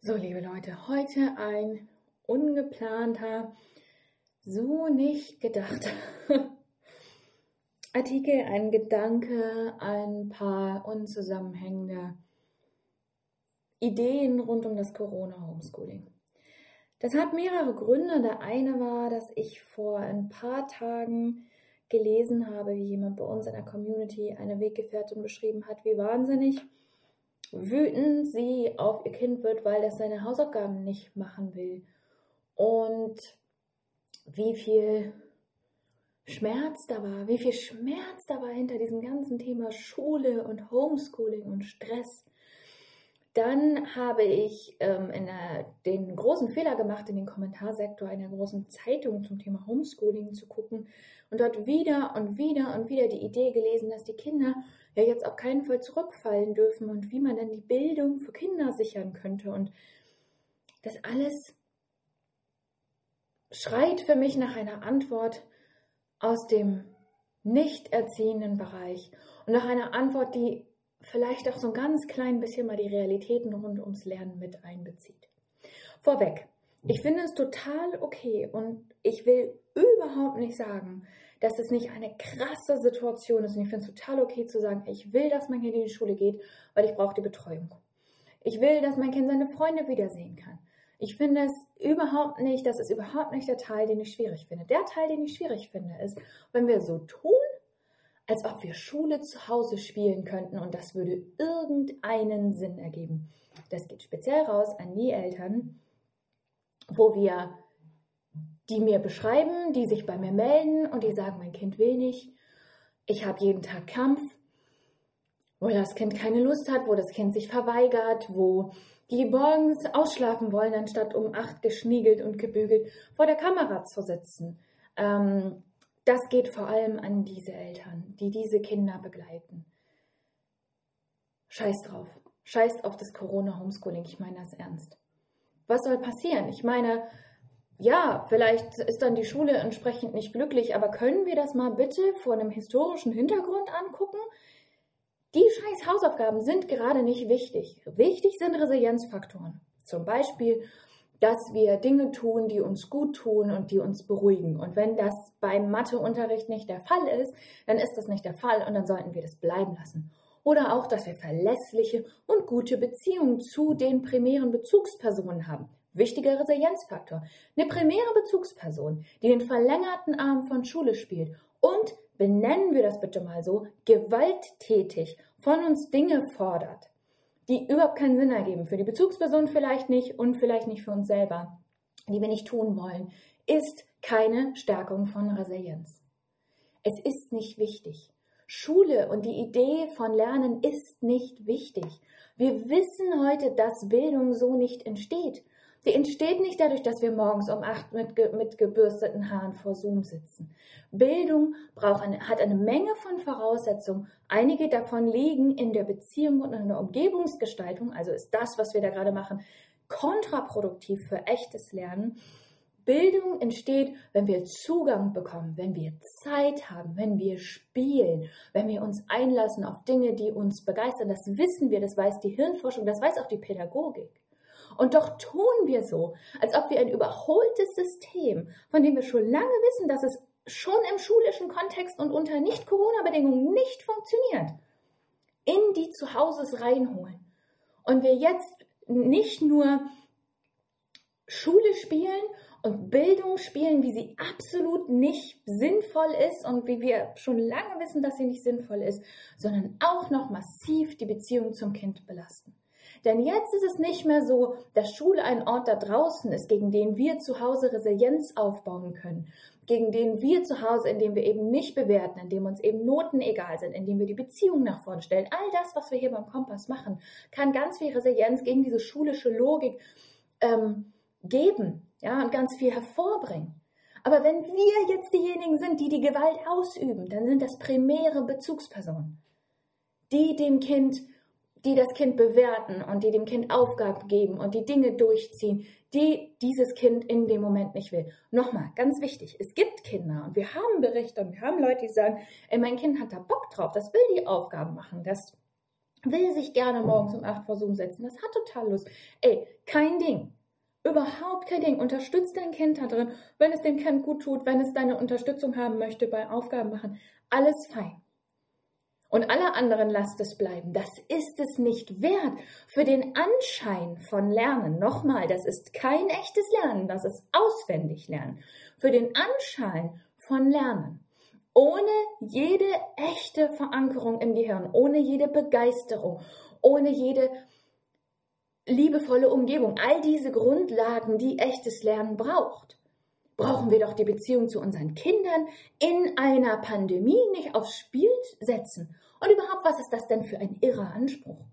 So, liebe Leute, heute ein ungeplanter, so nicht gedachter Artikel, ein Gedanke, ein paar unzusammenhängende Ideen rund um das Corona-Homeschooling. Das hat mehrere Gründe. Der eine war, dass ich vor ein paar Tagen gelesen habe, wie jemand bei uns in der Community eine Weggefährtin beschrieben hat, wie wahnsinnig wütend sie auf ihr Kind wird, weil es seine Hausaufgaben nicht machen will. Und wie viel Schmerz da war, wie viel Schmerz da war hinter diesem ganzen Thema Schule und Homeschooling und Stress. Dann habe ich ähm, der, den großen Fehler gemacht, in den Kommentarsektor einer großen Zeitung zum Thema Homeschooling zu gucken und dort wieder und wieder und wieder die Idee gelesen, dass die Kinder ja jetzt auf keinen Fall zurückfallen dürfen und wie man denn die Bildung für Kinder sichern könnte. Und das alles schreit für mich nach einer Antwort aus dem nicht erziehenden Bereich und nach einer Antwort, die vielleicht auch so ein ganz klein bisschen mal die Realitäten rund ums Lernen mit einbezieht. Vorweg, ich finde es total okay und ich will überhaupt nicht sagen, dass es nicht eine krasse Situation ist. Und ich finde es total okay zu sagen, ich will, dass mein Kind in die Schule geht, weil ich brauche die Betreuung. Ich will, dass mein Kind seine Freunde wiedersehen kann. Ich finde es überhaupt nicht, das ist überhaupt nicht der Teil, den ich schwierig finde. Der Teil, den ich schwierig finde, ist, wenn wir so tun, als ob wir Schule zu Hause spielen könnten und das würde irgendeinen Sinn ergeben. Das geht speziell raus an die Eltern, wo wir, die mir beschreiben, die sich bei mir melden und die sagen, mein Kind will nicht, ich habe jeden Tag Kampf, wo das Kind keine Lust hat, wo das Kind sich verweigert, wo die morgens ausschlafen wollen, anstatt um acht geschniegelt und gebügelt vor der Kamera zu sitzen. Ähm, das geht vor allem an diese Eltern, die diese Kinder begleiten. Scheiß drauf. Scheiß auf das Corona-Homeschooling. Ich meine das ernst. Was soll passieren? Ich meine, ja, vielleicht ist dann die Schule entsprechend nicht glücklich, aber können wir das mal bitte vor einem historischen Hintergrund angucken? Die scheiß Hausaufgaben sind gerade nicht wichtig. Wichtig sind Resilienzfaktoren. Zum Beispiel dass wir Dinge tun, die uns gut tun und die uns beruhigen. Und wenn das beim Matheunterricht nicht der Fall ist, dann ist das nicht der Fall und dann sollten wir das bleiben lassen. Oder auch, dass wir verlässliche und gute Beziehungen zu den primären Bezugspersonen haben. Wichtiger Resilienzfaktor. Eine primäre Bezugsperson, die den verlängerten Arm von Schule spielt und, benennen wir das bitte mal so, gewalttätig von uns Dinge fordert die überhaupt keinen Sinn ergeben. Für die Bezugsperson vielleicht nicht und vielleicht nicht für uns selber, die wir nicht tun wollen, ist keine Stärkung von Resilienz. Es ist nicht wichtig. Schule und die Idee von Lernen ist nicht wichtig. Wir wissen heute, dass Bildung so nicht entsteht. Die entsteht nicht dadurch, dass wir morgens um acht mit, ge mit gebürsteten Haaren vor Zoom sitzen. Bildung braucht eine, hat eine Menge von Voraussetzungen. Einige davon liegen in der Beziehung und in der Umgebungsgestaltung. Also ist das, was wir da gerade machen, kontraproduktiv für echtes Lernen. Bildung entsteht, wenn wir Zugang bekommen, wenn wir Zeit haben, wenn wir spielen, wenn wir uns einlassen auf Dinge, die uns begeistern. Das wissen wir, das weiß die Hirnforschung, das weiß auch die Pädagogik. Und doch tun wir so, als ob wir ein überholtes System, von dem wir schon lange wissen, dass es schon im schulischen Kontext und unter Nicht-Corona-Bedingungen nicht funktioniert, in die Zuhauses reinholen. Und wir jetzt nicht nur Schule spielen und Bildung spielen, wie sie absolut nicht sinnvoll ist und wie wir schon lange wissen, dass sie nicht sinnvoll ist, sondern auch noch massiv die Beziehung zum Kind belasten. Denn jetzt ist es nicht mehr so, dass Schule ein Ort da draußen ist, gegen den wir zu Hause Resilienz aufbauen können, gegen den wir zu Hause, in dem wir eben nicht bewerten, in dem uns eben Noten egal sind, in dem wir die Beziehung nach vorne stellen. All das, was wir hier beim Kompass machen, kann ganz viel Resilienz gegen diese schulische Logik ähm, geben ja, und ganz viel hervorbringen. Aber wenn wir jetzt diejenigen sind, die die Gewalt ausüben, dann sind das primäre Bezugspersonen, die dem Kind die das Kind bewerten und die dem Kind Aufgaben geben und die Dinge durchziehen, die dieses Kind in dem Moment nicht will. Nochmal, ganz wichtig, es gibt Kinder und wir haben Berichte und wir haben Leute, die sagen, ey, mein Kind hat da Bock drauf, das will die Aufgaben machen, das will sich gerne morgens um 8 vor Zoom setzen, das hat total Lust. Ey, kein Ding. Überhaupt kein Ding. Unterstützt dein Kind da drin, wenn es dem Kind gut tut, wenn es deine Unterstützung haben möchte bei Aufgaben machen. Alles fein. Und alle anderen lasst es bleiben. Das ist es nicht wert. Für den Anschein von Lernen, nochmal, das ist kein echtes Lernen, das ist auswendig Lernen. Für den Anschein von Lernen ohne jede echte Verankerung im Gehirn, ohne jede Begeisterung, ohne jede liebevolle Umgebung, all diese Grundlagen, die echtes Lernen braucht, brauchen wir doch die Beziehung zu unseren Kindern in einer Pandemie nicht aufs Spiel setzen. Und überhaupt, was ist das denn für ein irrer Anspruch?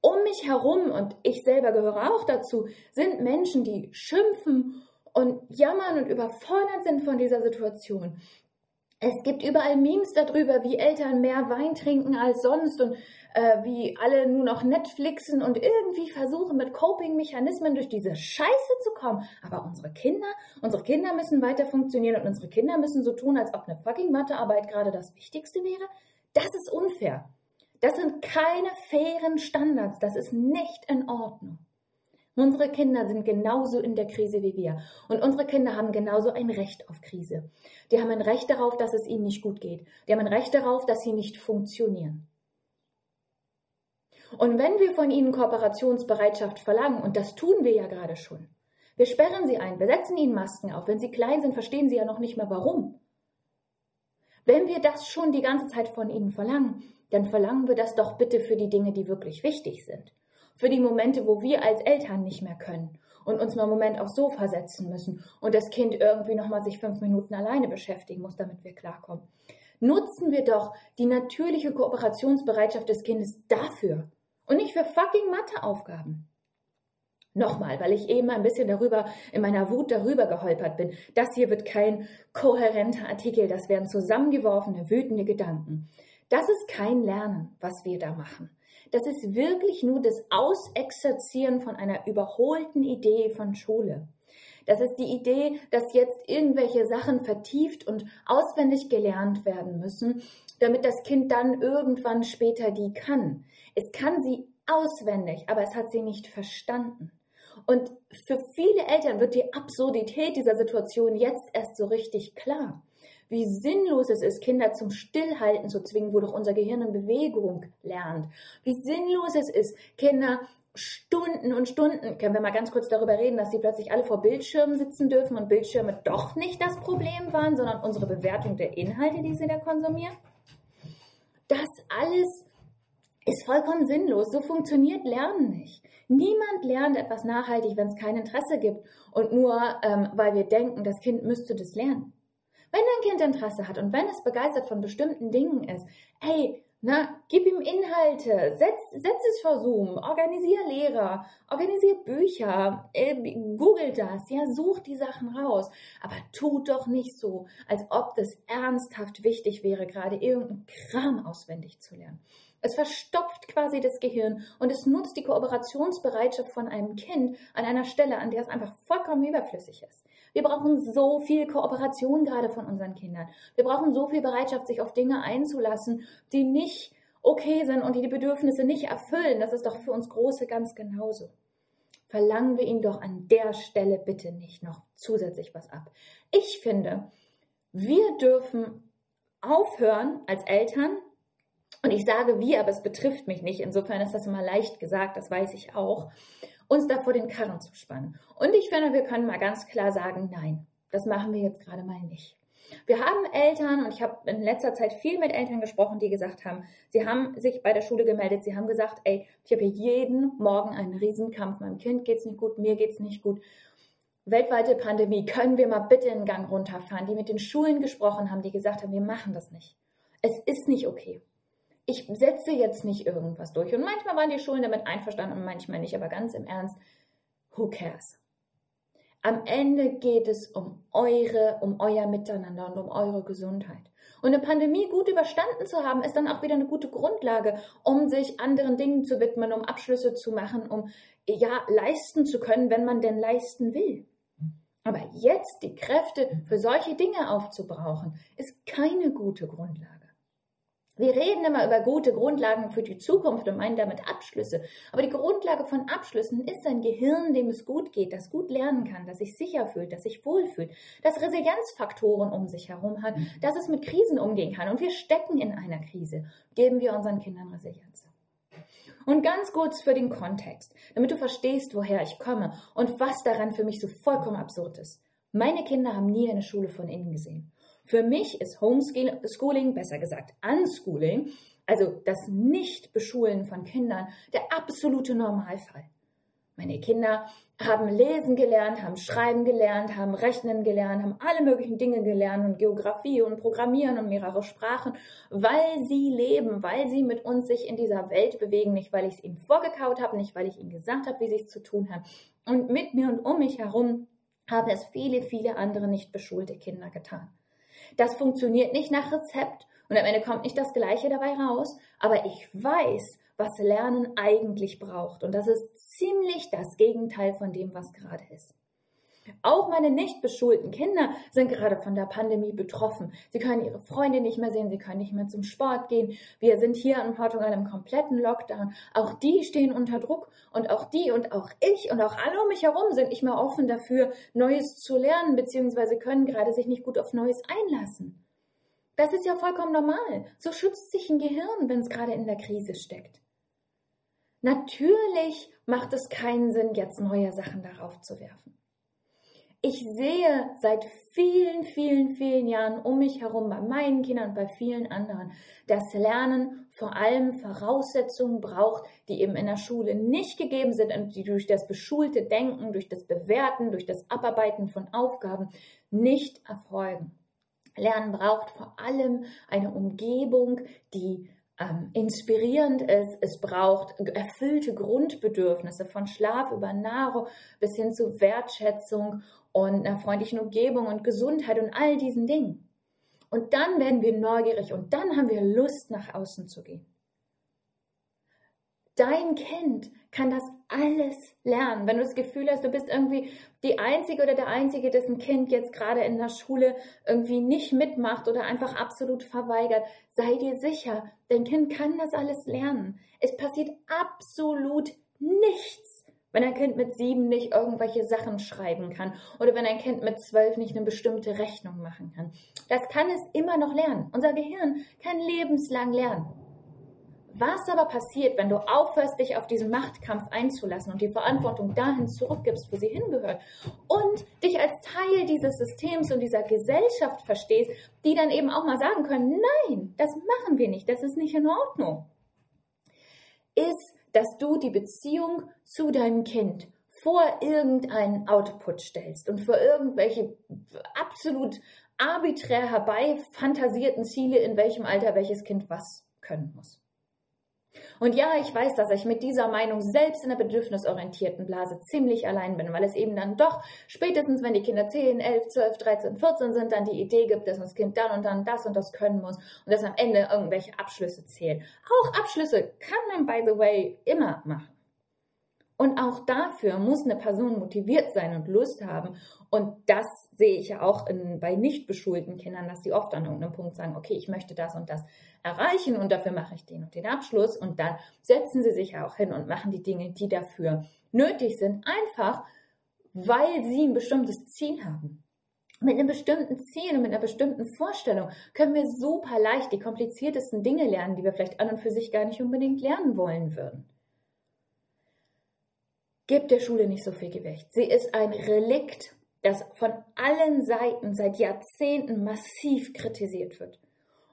Um mich herum, und ich selber gehöre auch dazu, sind Menschen, die schimpfen und jammern und überfordert sind von dieser Situation, es gibt überall Memes darüber, wie Eltern mehr Wein trinken als sonst und äh, wie alle nur noch Netflixen und irgendwie versuchen, mit Coping-Mechanismen durch diese Scheiße zu kommen. Aber unsere Kinder, unsere Kinder müssen weiter funktionieren und unsere Kinder müssen so tun, als ob eine fucking Mathearbeit gerade das Wichtigste wäre. Das ist unfair. Das sind keine fairen Standards. Das ist nicht in Ordnung. Unsere Kinder sind genauso in der Krise wie wir. Und unsere Kinder haben genauso ein Recht auf Krise. Die haben ein Recht darauf, dass es ihnen nicht gut geht. Die haben ein Recht darauf, dass sie nicht funktionieren. Und wenn wir von ihnen Kooperationsbereitschaft verlangen, und das tun wir ja gerade schon, wir sperren sie ein, wir setzen ihnen Masken auf. Wenn sie klein sind, verstehen sie ja noch nicht mehr warum. Wenn wir das schon die ganze Zeit von ihnen verlangen, dann verlangen wir das doch bitte für die Dinge, die wirklich wichtig sind für die Momente, wo wir als Eltern nicht mehr können und uns mal einen Moment aufs Sofa setzen müssen und das Kind irgendwie nochmal sich fünf Minuten alleine beschäftigen muss, damit wir klarkommen. Nutzen wir doch die natürliche Kooperationsbereitschaft des Kindes dafür und nicht für fucking Matheaufgaben. Nochmal, weil ich eben ein bisschen darüber, in meiner Wut darüber geholpert bin. Das hier wird kein kohärenter Artikel, das wären zusammengeworfene, wütende Gedanken. Das ist kein Lernen, was wir da machen. Das ist wirklich nur das Ausexerzieren von einer überholten Idee von Schule. Das ist die Idee, dass jetzt irgendwelche Sachen vertieft und auswendig gelernt werden müssen, damit das Kind dann irgendwann später die kann. Es kann sie auswendig, aber es hat sie nicht verstanden. Und für viele Eltern wird die Absurdität dieser Situation jetzt erst so richtig klar wie sinnlos es ist, Kinder zum Stillhalten zu zwingen, wo doch unser Gehirn in Bewegung lernt. Wie sinnlos es ist, Kinder Stunden und Stunden, können wir mal ganz kurz darüber reden, dass sie plötzlich alle vor Bildschirmen sitzen dürfen und Bildschirme doch nicht das Problem waren, sondern unsere Bewertung der Inhalte, die sie da konsumieren. Das alles ist vollkommen sinnlos. So funktioniert Lernen nicht. Niemand lernt etwas nachhaltig, wenn es kein Interesse gibt und nur, ähm, weil wir denken, das Kind müsste das lernen. Wenn dein Kind Interesse hat und wenn es begeistert von bestimmten Dingen ist, hey, na, gib ihm Inhalte, setz, setz es vor Zoom, organisier Lehrer, organisier Bücher, äh, google das, ja, such die Sachen raus. Aber tut doch nicht so, als ob das ernsthaft wichtig wäre, gerade irgendeinen Kram auswendig zu lernen. Es verstopft quasi das Gehirn und es nutzt die Kooperationsbereitschaft von einem Kind an einer Stelle, an der es einfach vollkommen überflüssig ist. Wir brauchen so viel Kooperation gerade von unseren Kindern. Wir brauchen so viel Bereitschaft, sich auf Dinge einzulassen, die nicht okay sind und die die Bedürfnisse nicht erfüllen. Das ist doch für uns Große ganz genauso. Verlangen wir ihnen doch an der Stelle bitte nicht noch zusätzlich was ab. Ich finde, wir dürfen aufhören als Eltern, und ich sage wir, aber es betrifft mich nicht, insofern ist das immer leicht gesagt, das weiß ich auch, uns da vor den Karren zu spannen. Und ich finde, wir können mal ganz klar sagen, nein, das machen wir jetzt gerade mal nicht. Wir haben Eltern und ich habe in letzter Zeit viel mit Eltern gesprochen, die gesagt haben, sie haben sich bei der Schule gemeldet, sie haben gesagt, ey, ich habe jeden Morgen einen Riesenkampf, meinem Kind geht's nicht gut, mir geht's nicht gut. Weltweite Pandemie, können wir mal bitte einen Gang runterfahren, die mit den Schulen gesprochen haben, die gesagt haben, wir machen das nicht. Es ist nicht okay ich setze jetzt nicht irgendwas durch. Und manchmal waren die Schulen damit einverstanden und manchmal nicht, aber ganz im Ernst, who cares? Am Ende geht es um eure, um euer Miteinander und um eure Gesundheit. Und eine Pandemie gut überstanden zu haben, ist dann auch wieder eine gute Grundlage, um sich anderen Dingen zu widmen, um Abschlüsse zu machen, um ja leisten zu können, wenn man denn leisten will. Aber jetzt die Kräfte für solche Dinge aufzubrauchen, ist keine gute Grundlage. Wir reden immer über gute Grundlagen für die Zukunft und meinen damit Abschlüsse. Aber die Grundlage von Abschlüssen ist ein Gehirn, dem es gut geht, das gut lernen kann, das sich sicher fühlt, das sich wohlfühlt, das Resilienzfaktoren um sich herum hat, mhm. dass es mit Krisen umgehen kann. Und wir stecken in einer Krise. Geben wir unseren Kindern Resilienz. Und ganz kurz für den Kontext, damit du verstehst, woher ich komme und was daran für mich so vollkommen absurd ist. Meine Kinder haben nie eine Schule von innen gesehen. Für mich ist Homeschooling, besser gesagt Unschooling, also das Nicht-Beschulen von Kindern, der absolute Normalfall. Meine Kinder haben lesen gelernt, haben schreiben gelernt, haben rechnen gelernt, haben alle möglichen Dinge gelernt und Geografie und Programmieren und mehrere Sprachen, weil sie leben, weil sie mit uns sich in dieser Welt bewegen, nicht weil ich es ihnen vorgekaut habe, nicht weil ich ihnen gesagt habe, wie sie es zu tun haben. Und mit mir und um mich herum haben es viele, viele andere nicht beschulte Kinder getan. Das funktioniert nicht nach Rezept und am Ende kommt nicht das Gleiche dabei raus, aber ich weiß, was Lernen eigentlich braucht und das ist ziemlich das Gegenteil von dem, was gerade ist. Auch meine nicht beschulten Kinder sind gerade von der Pandemie betroffen. Sie können ihre Freunde nicht mehr sehen, sie können nicht mehr zum Sport gehen. Wir sind hier in Portugal im kompletten Lockdown. Auch die stehen unter Druck und auch die und auch ich und auch alle um mich herum sind nicht mehr offen dafür, Neues zu lernen, beziehungsweise können gerade sich nicht gut auf Neues einlassen. Das ist ja vollkommen normal. So schützt sich ein Gehirn, wenn es gerade in der Krise steckt. Natürlich macht es keinen Sinn, jetzt neue Sachen darauf zu werfen. Ich sehe seit vielen, vielen, vielen Jahren um mich herum bei meinen Kindern und bei vielen anderen, dass Lernen vor allem Voraussetzungen braucht, die eben in der Schule nicht gegeben sind und die durch das beschulte Denken, durch das Bewerten, durch das Abarbeiten von Aufgaben nicht erfolgen. Lernen braucht vor allem eine Umgebung, die ähm, inspirierend ist. Es braucht erfüllte Grundbedürfnisse von Schlaf über Nahrung bis hin zu Wertschätzung und einer freundlichen Umgebung und Gesundheit und all diesen Dingen. Und dann werden wir neugierig und dann haben wir Lust, nach außen zu gehen. Dein Kind kann das alles lernen. Wenn du das Gefühl hast, du bist irgendwie die Einzige oder der Einzige, dessen Kind jetzt gerade in der Schule irgendwie nicht mitmacht oder einfach absolut verweigert, sei dir sicher, dein Kind kann das alles lernen. Es passiert absolut nichts, wenn ein Kind mit sieben nicht irgendwelche Sachen schreiben kann oder wenn ein Kind mit zwölf nicht eine bestimmte Rechnung machen kann. Das kann es immer noch lernen. Unser Gehirn kann lebenslang lernen. Was aber passiert, wenn du aufhörst, dich auf diesen Machtkampf einzulassen und die Verantwortung dahin zurückgibst, wo sie hingehört und dich als Teil dieses Systems und dieser Gesellschaft verstehst, die dann eben auch mal sagen können, nein, das machen wir nicht, das ist nicht in Ordnung, ist, dass du die Beziehung zu deinem Kind vor irgendeinen Output stellst und vor irgendwelche absolut arbiträr herbeifantasierten Ziele, in welchem Alter welches Kind was können muss. Und ja, ich weiß, dass ich mit dieser Meinung selbst in der bedürfnisorientierten Blase ziemlich allein bin, weil es eben dann doch spätestens, wenn die Kinder 10, 11, 12, 13, 14 sind, dann die Idee gibt, dass das Kind dann und dann das und das können muss und dass am Ende irgendwelche Abschlüsse zählen. Auch Abschlüsse kann man, by the way, immer machen. Und auch dafür muss eine Person motiviert sein und Lust haben. Und das sehe ich ja auch in, bei nicht beschulten Kindern, dass die oft an irgendeinem Punkt sagen, okay, ich möchte das und das erreichen und dafür mache ich den und den Abschluss. Und dann setzen sie sich ja auch hin und machen die Dinge, die dafür nötig sind, einfach weil sie ein bestimmtes Ziel haben. Mit einem bestimmten Ziel und mit einer bestimmten Vorstellung können wir super leicht die kompliziertesten Dinge lernen, die wir vielleicht an und für sich gar nicht unbedingt lernen wollen würden. Gebt der Schule nicht so viel Gewicht. Sie ist ein Relikt, das von allen Seiten seit Jahrzehnten massiv kritisiert wird.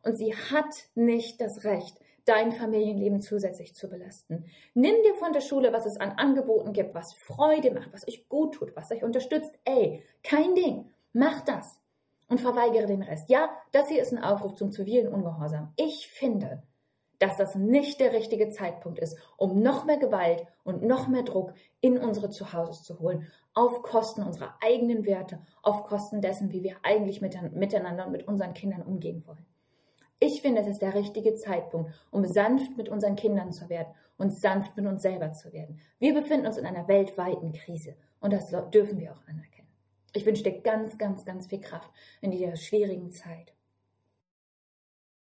Und sie hat nicht das Recht, dein Familienleben zusätzlich zu belasten. Nimm dir von der Schule, was es an Angeboten gibt, was Freude macht, was euch gut tut, was euch unterstützt. Ey, kein Ding. Mach das. Und verweigere den Rest. Ja, das hier ist ein Aufruf zum zivilen Ungehorsam. Ich finde, dass das nicht der richtige Zeitpunkt ist, um noch mehr Gewalt und noch mehr Druck in unsere Zuhause zu holen, auf Kosten unserer eigenen Werte, auf Kosten dessen, wie wir eigentlich miteinander und mit unseren Kindern umgehen wollen. Ich finde, es ist der richtige Zeitpunkt, um sanft mit unseren Kindern zu werden und sanft mit uns selber zu werden. Wir befinden uns in einer weltweiten Krise und das dürfen wir auch anerkennen. Ich wünsche dir ganz, ganz, ganz viel Kraft in dieser schwierigen Zeit.